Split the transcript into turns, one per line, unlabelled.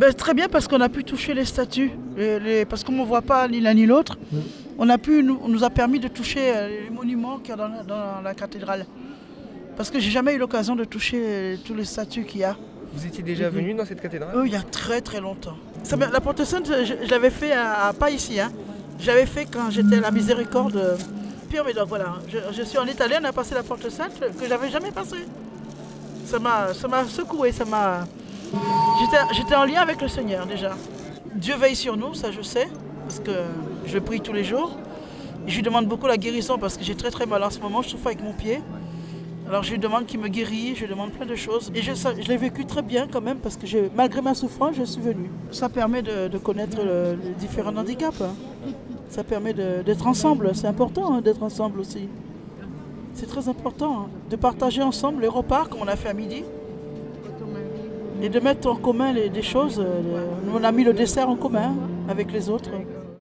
Ben, très bien parce qu'on a pu toucher les statues. Les- les- parce qu'on ne voit pas ni l'un ni l'autre, on, a pu, nous, on nous a permis de toucher euh, les monuments qu'il y a dans la, dans la cathédrale. Parce que j'ai jamais eu l'occasion de toucher euh, tous les statues qu'il y a.
Vous étiez déjà
Mhm.
venu dans cette cathédrale?
Oh, il y a très très longtemps. Ça m'a- la Porte Sainte, je, je l'avais fait à, à- pas ici. Hein. J'avais fait quand j'étais à la Miséricorde. euh, Pire, mais donc voilà, je, je suis en Italie, on a passé la Porte Sainte que j'avais jamais passée. Ça m'a secoué, ça m'a. J'étais, en lien avec le Seigneur déjà. Dieu veille sur nous, ça je sais, parce que je prie tous les jours. Je lui demande beaucoup la guérison parce que j'ai très très mal en ce moment, je souffre avec mon pied. Alors je lui demande qu'il me guérit, je lui demande plein de choses. Et je, l'ai vécu très bien quand même parce que malgré ma souffrance, je suis venue. Ça permet de, connaître le- les différents handicaps. hein. Ça permet d'être ensemble. C'est important hein, d'être ensemble aussi. C'est très important hein, de partager ensemble les repas comme on a fait à midi. Et de mettre en commun des choses. euh, on a mis le dessert en commun avec les autres.